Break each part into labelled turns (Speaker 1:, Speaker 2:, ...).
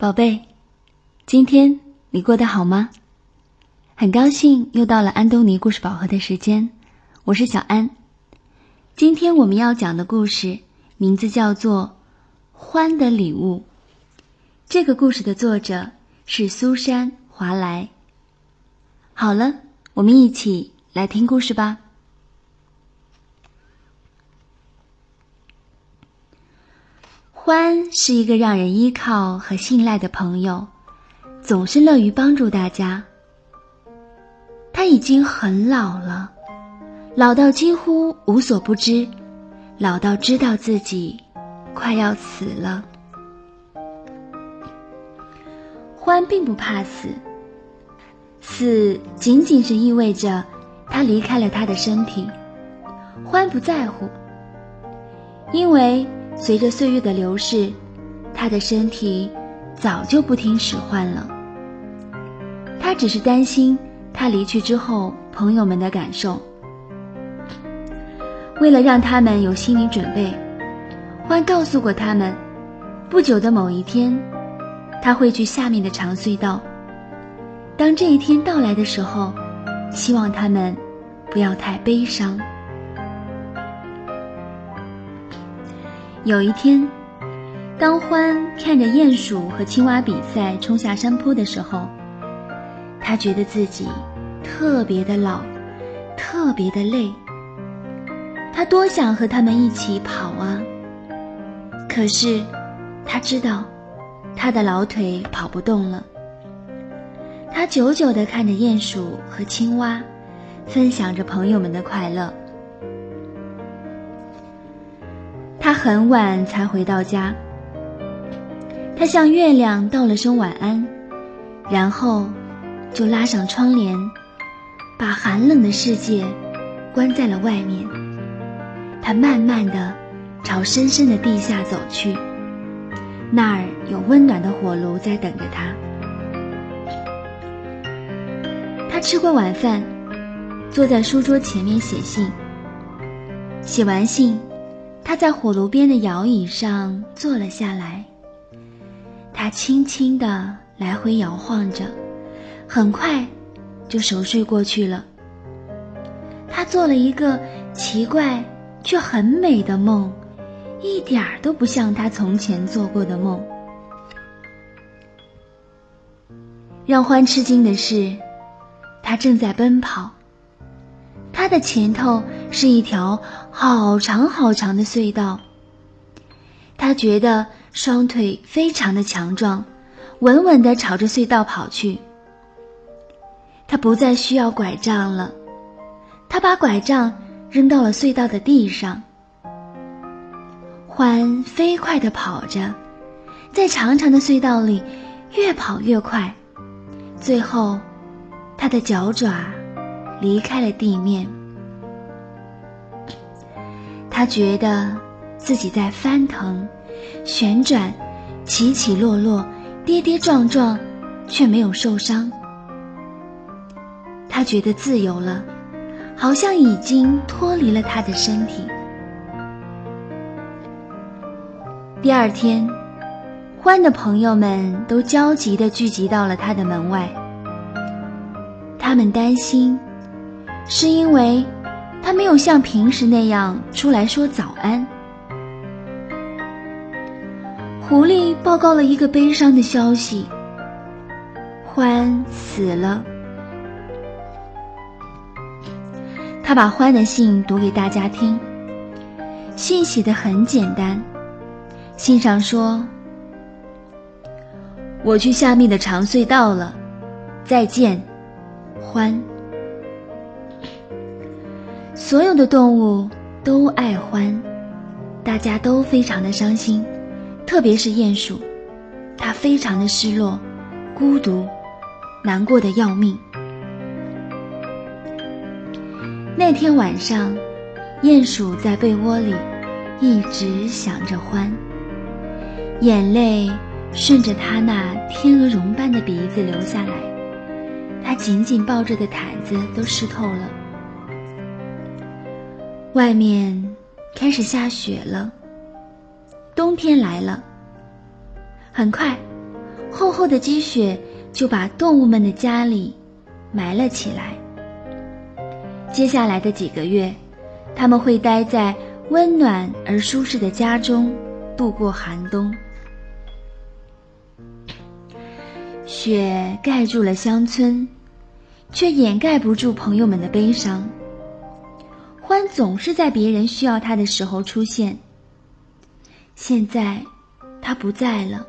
Speaker 1: 宝贝，今天你过得好吗？很高兴又到了安东尼故事宝盒的时间，我是小安。今天我们要讲的故事名字叫做《欢的礼物》。这个故事的作者是苏珊·华莱。好了，我们一起来听故事吧。欢是一个让人依靠和信赖的朋友，总是乐于帮助大家。他已经很老了，老到几乎无所不知，老到知道自己快要死了。欢并不怕死，死仅仅是意味着他离开了他的身体。欢不在乎，因为。随着岁月的流逝，他的身体早就不听使唤了。他只是担心他离去之后朋友们的感受。为了让他们有心理准备，欢告诉过他们，不久的某一天，他会去下面的长隧道。当这一天到来的时候，希望他们不要太悲伤。有一天，当欢看着鼹鼠和青蛙比赛冲下山坡的时候，他觉得自己特别的老，特别的累。他多想和他们一起跑啊！可是，他知道他的老腿跑不动了。他久久地看着鼹鼠和青蛙，分享着朋友们的快乐。他很晚才回到家。他向月亮道了声晚安，然后就拉上窗帘，把寒冷的世界关在了外面。他慢慢的朝深深的地下走去，那儿有温暖的火炉在等着他。他吃过晚饭，坐在书桌前面写信。写完信。他在火炉边的摇椅上坐了下来，他轻轻地来回摇晃着，很快就熟睡过去了。他做了一个奇怪却很美的梦，一点儿都不像他从前做过的梦。让欢吃惊的是，他正在奔跑。他的前头是一条好长好长的隧道。他觉得双腿非常的强壮，稳稳地朝着隧道跑去。他不再需要拐杖了，他把拐杖扔到了隧道的地上。欢飞快地跑着，在长长的隧道里越跑越快，最后，他的脚爪。离开了地面，他觉得自己在翻腾、旋转、起起落落、跌跌撞撞，却没有受伤。他觉得自由了，好像已经脱离了他的身体。第二天，欢的朋友们都焦急地聚集到了他的门外，他们担心。是因为他没有像平时那样出来说早安。狐狸报告了一个悲伤的消息：欢死了。他把欢的信读给大家听。信写的很简单，信上说：“我去下面的长隧道了，再见，欢。”所有的动物都爱欢，大家都非常的伤心，特别是鼹鼠，它非常的失落、孤独、难过的要命。那天晚上，鼹鼠在被窝里一直想着欢，眼泪顺着它那天鹅绒般的鼻子流下来，它紧紧抱着的毯子都湿透了。外面开始下雪了，冬天来了。很快，厚厚的积雪就把动物们的家里埋了起来。接下来的几个月，他们会待在温暖而舒适的家中度过寒冬。雪盖住了乡村，却掩盖不住朋友们的悲伤。欢总是在别人需要他的时候出现。现在，他不在了，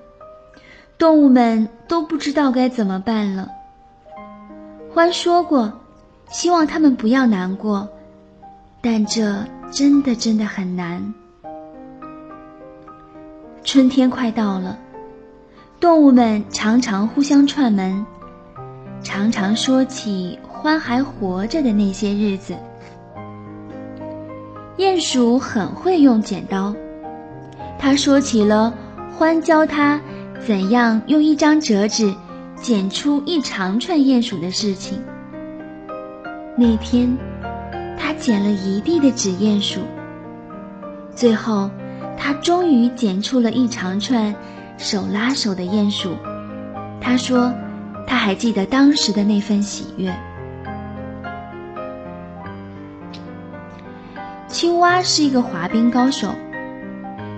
Speaker 1: 动物们都不知道该怎么办了。欢说过，希望他们不要难过，但这真的真的很难。春天快到了，动物们常常互相串门，常常说起欢还活着的那些日子。鼹鼠很会用剪刀，他说起了欢教他怎样用一张折纸剪出一长串鼹鼠的事情。那天，他剪了一地的纸鼹鼠，最后，他终于剪出了一长串手拉手的鼹鼠。他说，他还记得当时的那份喜悦。青蛙是一个滑冰高手，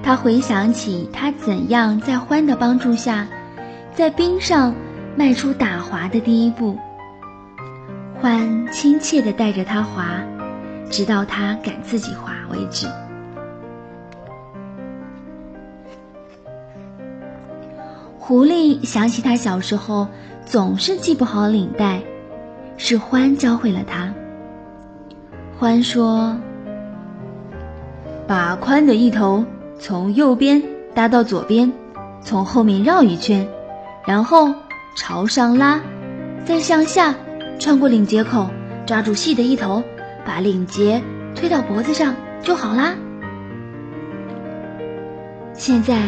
Speaker 1: 他回想起他怎样在欢的帮助下，在冰上迈出打滑的第一步。欢亲切地带着他滑，直到他敢自己滑为止。狐狸想起他小时候总是系不好领带，是欢教会了他。欢说。把宽的一头从右边搭到左边，从后面绕一圈，然后朝上拉，再向下穿过领结口，抓住细的一头，把领结推到脖子上就好啦。现在，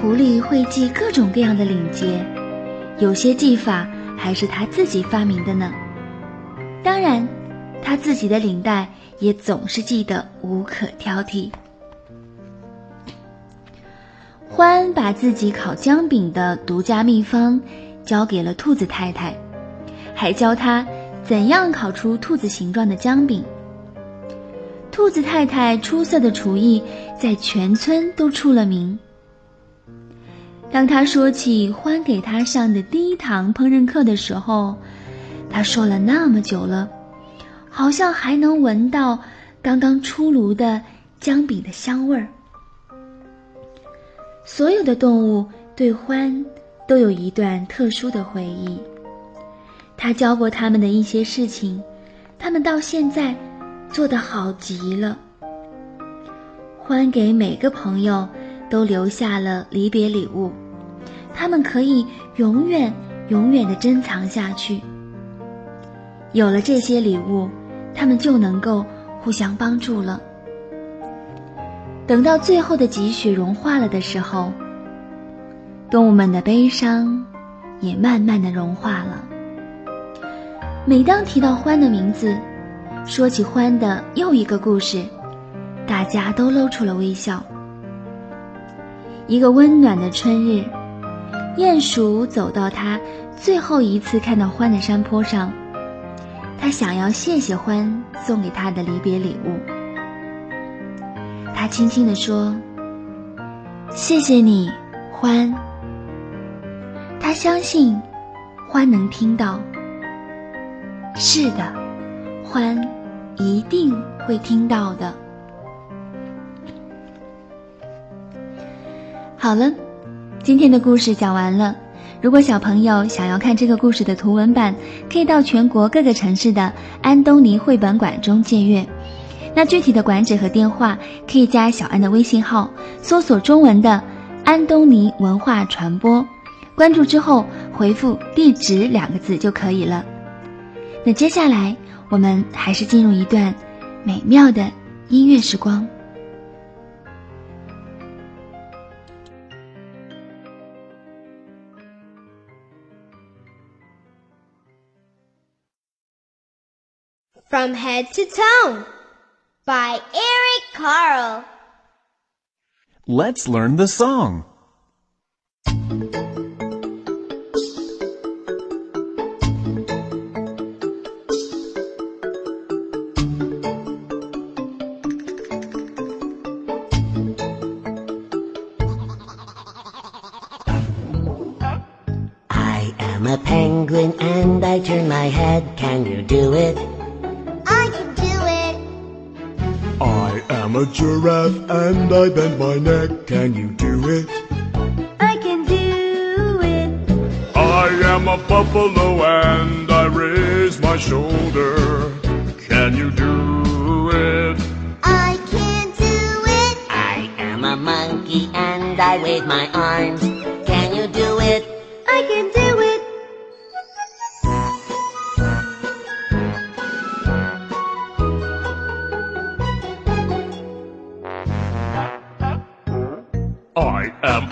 Speaker 1: 狐狸会系各种各样的领结，有些系法还是他自己发明的呢。当然，他自己的领带。也总是系得无可挑剔。欢把自己烤姜饼的独家秘方交给了兔子太太，还教他怎样烤出兔子形状的姜饼。兔子太太出色的厨艺在全村都出了名。当他说起欢给他上的第一堂烹饪课的时候，他说了那么久了。好像还能闻到刚刚出炉的姜饼的香味儿。所有的动物对獾都有一段特殊的回忆。他教过他们的一些事情，他们到现在做得好极了。欢给每个朋友都留下了离别礼物，他们可以永远永远的珍藏下去。有了这些礼物。他们就能够互相帮助了。等到最后的积雪融化了的时候，动物们的悲伤也慢慢的融化了。每当提到獾的名字，说起獾的又一个故事，大家都露出了微笑。一个温暖的春日，鼹鼠走到它最后一次看到獾的山坡上。他想要谢谢欢送给他的离别礼物。他轻轻地说：“谢谢你，欢。”他相信欢能听到。是的，欢一定会听到的。好了，今天的故事讲完了。如果小朋友想要看这个故事的图文版，可以到全国各个城市的安东尼绘本馆中借阅。那具体的馆址和电话，可以加小安的微信号，搜索中文的“安东尼文化传播”，关注之后回复“地址”两个字就可以了。那接下来我们还是进入一段美妙的音乐时光。
Speaker 2: From Head to Toe by Eric Carl.
Speaker 3: Let's learn the song. I am a penguin and I turn my head. Can you do it?
Speaker 2: I
Speaker 4: am a giraffe and I bend my neck. Can you do it?
Speaker 1: I can do it.
Speaker 4: I am a buffalo and I raise my shoulder. Can you do it?
Speaker 2: I can do it.
Speaker 3: I am a monkey and I wave my arms.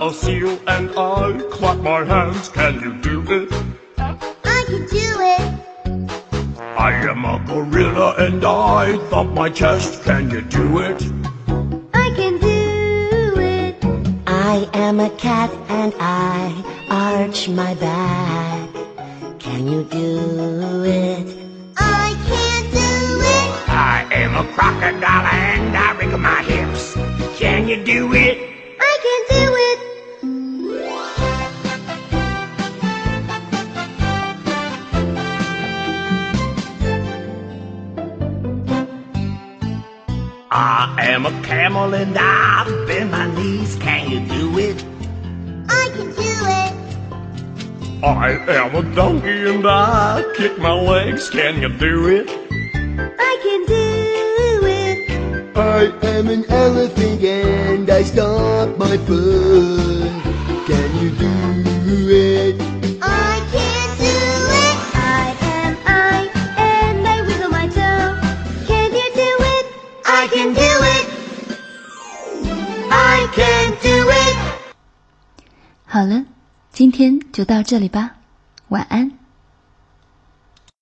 Speaker 4: A seal and I clap my hands. Can you do it?
Speaker 2: I can do it.
Speaker 4: I am a gorilla and I thump my chest. Can you do it?
Speaker 2: I can do it.
Speaker 3: I am a cat and I arch my back. Can you do it?
Speaker 2: I can do it.
Speaker 4: I am a crocodile and I wriggle my hips. Can you do it?
Speaker 2: I can do it.
Speaker 4: I am a camel and I bend my knees. Can you do it?
Speaker 2: I can do it.
Speaker 4: I am a donkey and I kick my legs. Can you do it?
Speaker 2: I can do it.
Speaker 5: I am an elephant and I stomp my foot. Can you
Speaker 2: do it?
Speaker 1: 好了，今天就到这里吧，晚安。